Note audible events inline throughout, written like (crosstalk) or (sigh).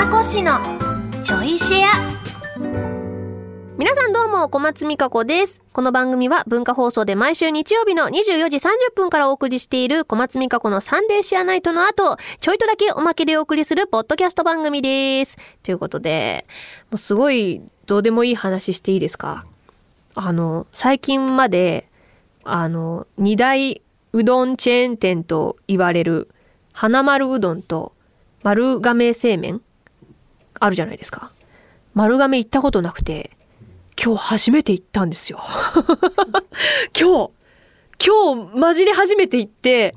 船越のちょいシェア皆さんどうも、小松美香子です。この番組は文化放送で毎週日曜日の24時30分からお送りしている小松美香子のサンデーシェアナイトの後、ちょいとだけおまけでお送りするポッドキャスト番組です。ということで、もうすごいどうでもいい話していいですか？あの、最近まで、あの、二大うどんチェーン店と言われる、花丸うどんと丸亀製麺あるじゃないですか。丸亀行ったことなくて、今日初めて行ったんですよ。(laughs) 今日、今日マジで初めて行って、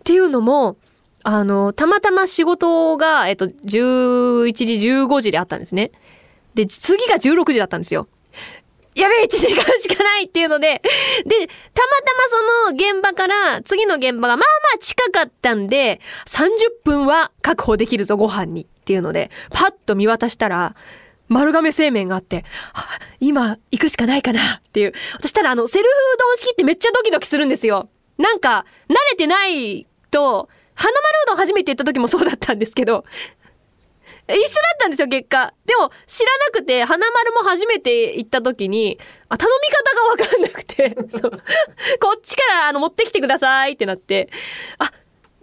っていうのも、あの、たまたま仕事が、えっと、11時、15時であったんですね。で、次が16時だったんですよ。やべえ、1時間しかないっていうので、で、たまたまその現場から、次の現場がまあまあ近かったんで、30分は確保できるぞ、ご飯にっていうので、パッと見渡したら、丸亀製麺があって、今行くしかないかなっていう。そしたらあの、セルフうどん式ってめっちゃドキドキするんですよ。なんか、慣れてないと、花丸うどん初めて行った時もそうだったんですけど、一緒だったんですよ、結果。でも、知らなくて、花丸も初めて行った時に、あ、頼み方がわかんなくて、そう。こっちから、あの、持ってきてくださいってなって、あ、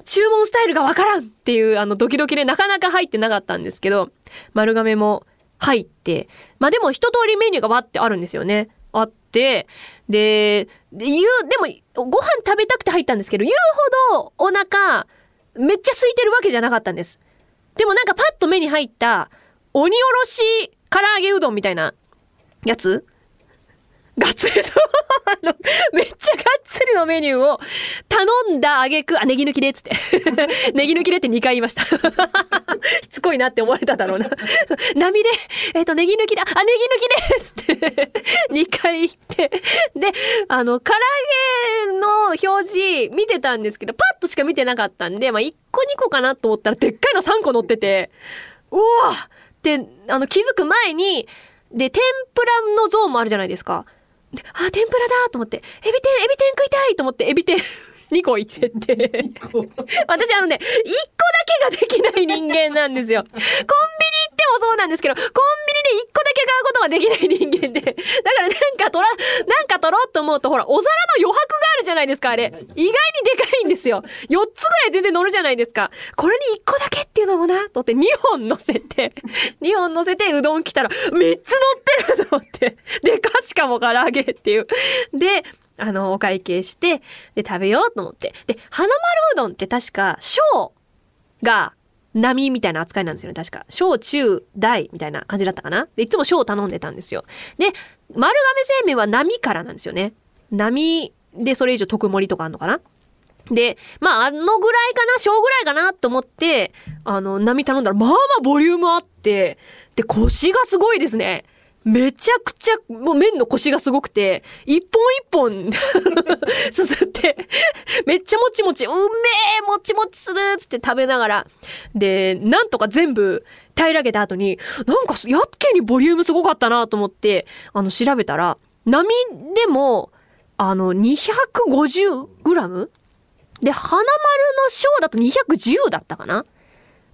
注文スタイルがわからんっていう、あの、ドキドキでなかなか入ってなかったんですけど、丸亀も入って、まあでも一通りメニューがわってあるんですよね。あって、で、で言う、でも、ご飯食べたくて入ったんですけど、言うほどお腹、めっちゃ空いてるわけじゃなかったんです。でもなんかパッと目に入った、鬼おろし唐揚げうどんみたいなやつがっつりそう。あの、めっちゃがっつりのメニューを頼んだあげく、あ、ネギ抜きでっつって。(laughs) ネギ抜きでって2回言いました。(laughs) しつこいなって思われただろうな。波で、えっ、と、ネギ抜きだ、あ、ネギ抜きですって2回言って。で、あの、唐揚げの表示見てたんですけど、パッとしか見てなかったんで、まあ、1個2個かなと思ったら、でっかいの3個乗ってて、うわって、あの、気づく前に、で、天ぷらの像もあるじゃないですか。であ、天ぷらだと思って、エビ天、エビ天食いたいと思って、エビ天 (laughs) 2個いってって。(laughs) 私あのね、1個だけができない人間なんですよ。コンビニもそうなんですけど、コンビニで1個だけ買うことができない人間で。だからなんか取ら、なんか取ろうと思うと、ほら、お皿の余白があるじゃないですか、あれ。意外にでかいんですよ。4つぐらい全然乗るじゃないですか。これに1個だけっていうのもな、とって2本乗せて、2本乗せてうどん来たら3つ乗ってると思って。でかしかも唐揚げっていう。で、あの、お会計して、で、食べようと思って。で、花丸うどんって確か、小が並みたいな扱いなんですよね、確か。小、中、大みたいな感じだったかな。で、いつも小を頼んでたんですよ。で、丸亀製麺は波からなんですよね。波でそれ以上特盛りとかあんのかなで、まあ、あのぐらいかな、小ぐらいかなと思って、あの、波頼んだら、まあまあボリュームあって、で、腰がすごいですね。めちゃくちゃ、もう麺のコシがすごくて、一本一本 (laughs) すすって、めっちゃもちもち、うめえもちもちするっつって食べながら、で、なんとか全部平らげた後に、なんかやっけにボリュームすごかったなと思って、あの、調べたら、波でも、あの、250グラム？で、花丸のショーだと210だったかな？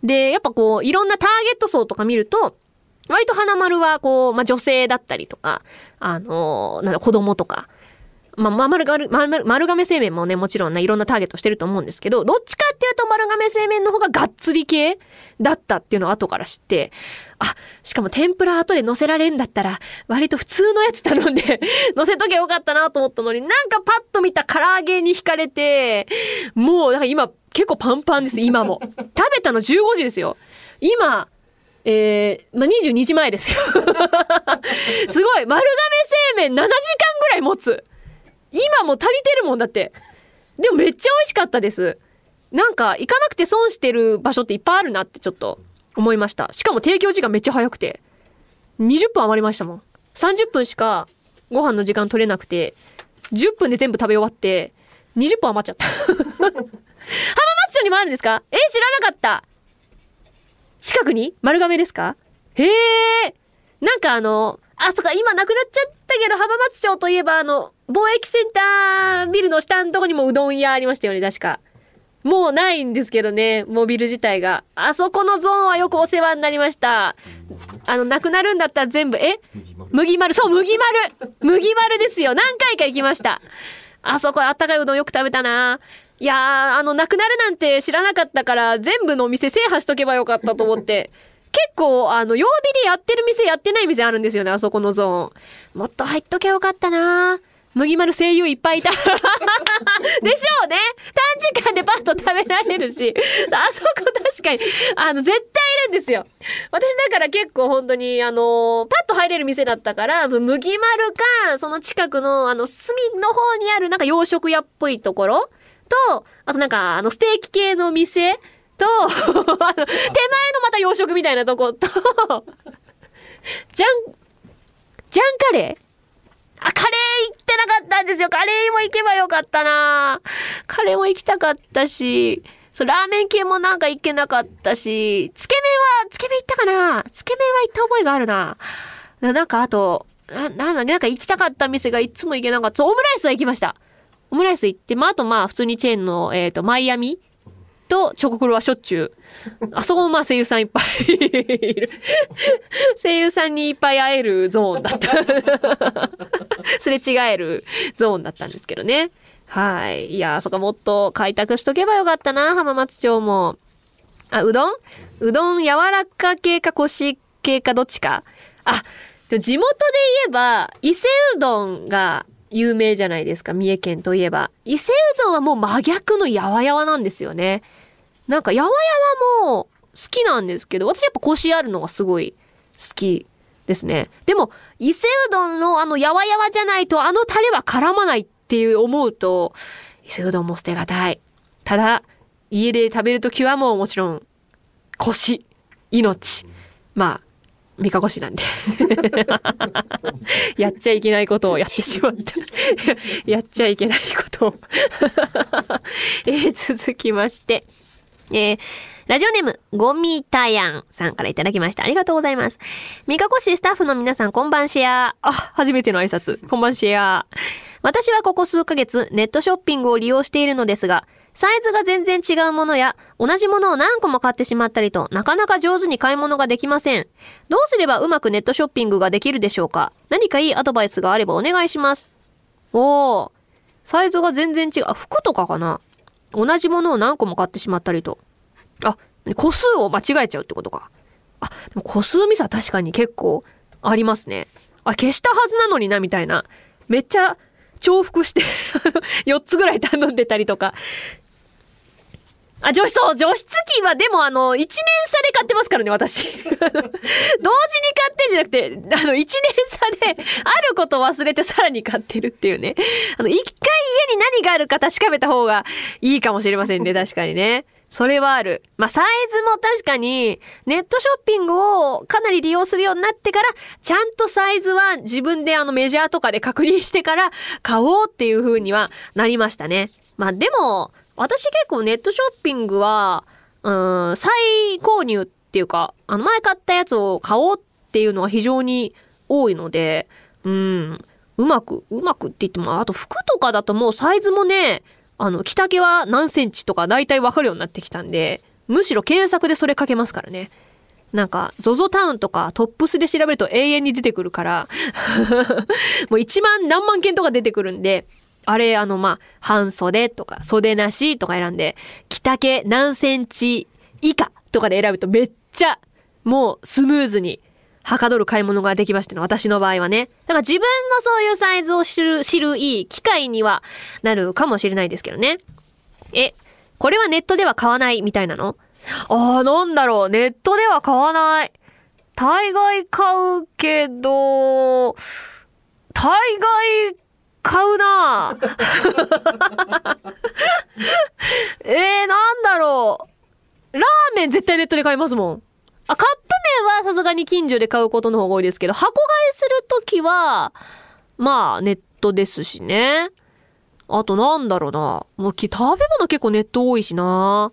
で、やっぱこう、いろんなターゲット層とか見ると、割と花丸はこう、まあ、女性だったりとか、あのーなんだ、子供とか、まあ、丸が丸、丸丸亀製麺もね、もちろんね、いろんなターゲットしてると思うんですけど、どっちかっていうと丸亀製麺の方ががっつり系だったっていうのを後から知って、あ、しかも天ぷら後で乗せられんだったら、割と普通のやつ頼んで、(laughs) 乗せとけばよかったなと思ったのに、なんかパッと見た唐揚げに惹かれて、もう、なんか今、結構パンパンです、今も。食べたの15時ですよ。今、えー、まあ、22時前ですよ。(laughs) すごい丸亀製麺7時間ぐらい持つ。今も足りてるもんだって。でもめっちゃ美味しかったです。なんか行かなくて損してる場所っていっぱいあるなってちょっと思いました。しかも提供時間めっちゃ早くて。20分余りましたもん。30分しかご飯の時間取れなくて、10分で全部食べ終わって、20分余っちゃった。(laughs) 浜松町にもあるんですか？え知らなかった。近くに丸亀ですか？へえ。なんかあの、あ、そっか、今なくなっちゃったけど、浜松町といえば、あの、貿易センタービルの下のとこにもうどん屋ありましたよね、確か。もうないんですけどね、モビル自体が。あそこのゾーンはよくお世話になりました。あの、なくなるんだったら全部、え？麦丸、そう、麦丸麦丸ですよ。何回か行きました。あそこあったかいうどんよく食べたな。いやー、あの、なくなるなんて知らなかったから、全部のお店制覇しとけばよかったと思って。(laughs) 結構、あの、曜日でやってる店、やってない店あるんですよね、あそこのゾーン。もっと入っとけばよかったな麦丸声優いっぱいいた。(laughs) でしょうね短時間でパッと食べられるし。あそこ確かに、あの、絶対いるんですよ。私だから結構本当に、あの、パッと入れる店だったから、麦丸か、その近くの、あの、隅の方にあるなんか洋食屋っぽいところと、あとなんか、あの、ステーキ系の店と、(laughs) あの、手前のまた洋食みたいなとこと、(laughs) ジャン、ジャンカレー？あ、カレー行ってなかったんですよ。カレーも行けばよかったなカレーも行きたかったし、そう、ラーメン系もなんか行けなかったし、つけ麺は、つけ麺行ったかな？つけ麺は行った覚えがあるな。なんかあと、な、なんだ、なんか行きたかった店がいつも行けなかった。そう、オムライスは行きました。オムライス行って、まあ、あとまあ、普通にチェーンの、えっ、と、マイアミとチョコクロはしょっちゅう。(laughs) あそこもまあ声優さんいっぱいいる。声優さんにいっぱい会えるゾーンだった。(laughs) すれ違えるゾーンだったんですけどね。はい。いやー、そこもっと開拓しとけばよかったな、浜松町も。あ、うどん？うどん柔らか系かコシ系かどっちか。あ、地元で言えば、伊勢うどんが有名じゃないですか、三重県といえば。伊勢うどんはもう真逆のやわやわなんですよね。なんかやわやわも好きなんですけど、私やっぱコシあるのがすごい好きですね。でも、伊勢うどんのあのやわやわじゃないとあのタレは絡まないっていう思うと、伊勢うどんも捨てがたい。ただ、家で食べるときはもうもちろん、腰、命。まあ、三日腰なんで。(laughs) やっちゃいけないことをやってしまった。(laughs) やっちゃいけないことを。(laughs) え続きまして。えーラジオネーム、ゴミタヤンさんからいただきました。ありがとうございます。三日越スタッフの皆さん、こんばんシェア。あ、初めての挨拶。こんばんシェア。私はここ数ヶ月、ネットショッピングを利用しているのですが、サイズが全然違うものや、同じものを何個も買ってしまったりと、なかなか上手に買い物ができません。どうすればうまくネットショッピングができるでしょうか？何かいいアドバイスがあればお願いします。おー、サイズが全然違う。服とかかな？同じものを何個も買ってしまったりと。あ、個数を間違えちゃうってことか。あ、でも個数ミスは確かに結構ありますね。あ、消したはずなのにな、みたいな。めっちゃ重複して、(laughs) 4つぐらい頼んでたりとか。あ、除湿、そう、除湿機はでもあの、1年差で買ってますからね、私。(laughs) 同時に買ってんじゃなくて、あの、1年差で、あること忘れてさらに買ってるっていうね。あの、一回家に何があるか確かめた方がいいかもしれませんね、確かにね。それはある。まあ、サイズも確かに、ネットショッピングをかなり利用するようになってから、ちゃんとサイズは自分であのメジャーとかで確認してから買おうっていう風にはなりましたね。まあ、でも、私結構ネットショッピングは、うん、再購入っていうか、あの前買ったやつを買おうっていうのは非常に多いので、うん、うまく、うまくって言っても、あと服とかだともうサイズもね、あの、着丈は何センチとか大体わかるようになってきたんで、むしろ検索でそれかけますからね。なんか、ZOZO タウンとかトップスで調べると永遠に出てくるから、(laughs) もう1万何万件とか出てくるんで、あれ、あの、まあ、半袖とか袖なしとか選んで、着丈何センチ以下とかで選ぶとめっちゃ、もうスムーズにはかどる買い物ができましたね。私の場合はね。だから自分のそういうサイズを知る、知るいい機会にはなるかもしれないですけどね。え、これはネットでは買わないみたいなの？ああ、なんだろう。ネットでは買わない。大概買うけど、大概買うな (laughs) えー、なんだろう。ラーメン絶対ネットで買いますもん。あ、カップ麺はさすがに近所で買うことの方が多いですけど、箱買いするときは、まあ、ネットですしね。あとなんだろうな。もう食べ物結構ネット多いしな。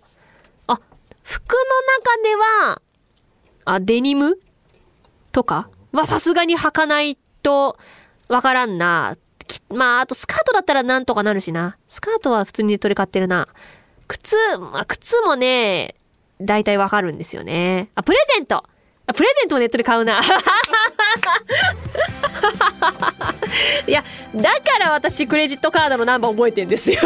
あ、服の中では、あ、デニムとかはさすがに履かないとわからんな。まあ、あとスカートだったらなんとかなるしな。スカートは普通にネットで買ってるな。靴、まあ、靴もね、大体わかるんですよね。あ、プレゼントあプレゼントをネットで買うな。(laughs) (laughs) いや、だから私クレジットカードのナンバー覚えてんですよ。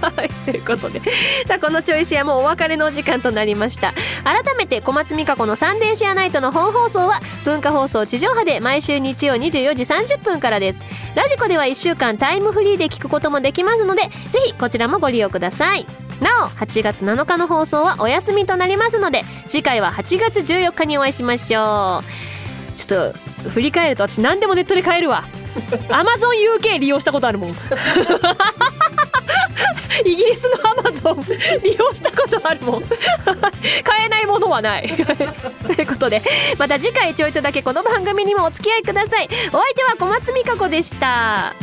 はいということで。さあ、このチョイシェアもお別れのお時間となりました。改めて小松美香子のサンデーシェアナイトの本放送は文化放送地上波で毎週日曜24時30分からです。ラジコでは1週間タイムフリーで聞くこともできますので、ぜひこちらもご利用ください。なお8月7日の放送はお休みとなりますので次回は8月14日にお会いしましょうちょっと振り返ると私何でもネットで買えるわ。(laughs) AmazonUK 利用したことあるもん。(laughs) イギリスの Amazon 利用したことあるもん。(laughs) 買えないものはない。ということでまた次回ちょいとだけこの番組にもお付き合いください。お相手は小松美香子でした